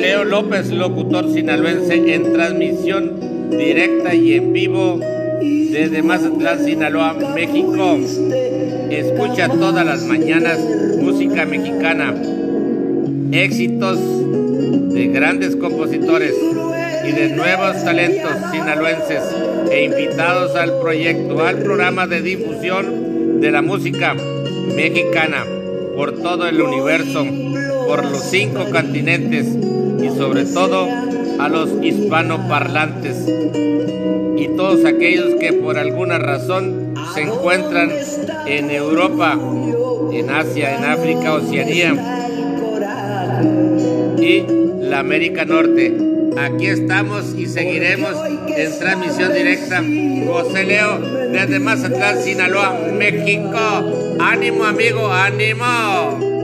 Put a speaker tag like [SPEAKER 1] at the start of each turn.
[SPEAKER 1] Leo López, locutor sinaloense en transmisión directa y en vivo desde Mazatlán, Sinaloa, México. Escucha todas las mañanas música mexicana, éxitos de grandes compositores y de nuevos talentos sinaloenses e invitados al proyecto, al programa de difusión de la música mexicana por todo el universo, por los cinco continentes y sobre todo a los hispanoparlantes y todos aquellos que por alguna razón se encuentran en Europa, en Asia, en África, Oceanía y la América Norte. Aquí estamos y seguiremos en transmisión directa. José Leo desde Mazatlán, Sinaloa, México. Ánimo amigo, ánimo.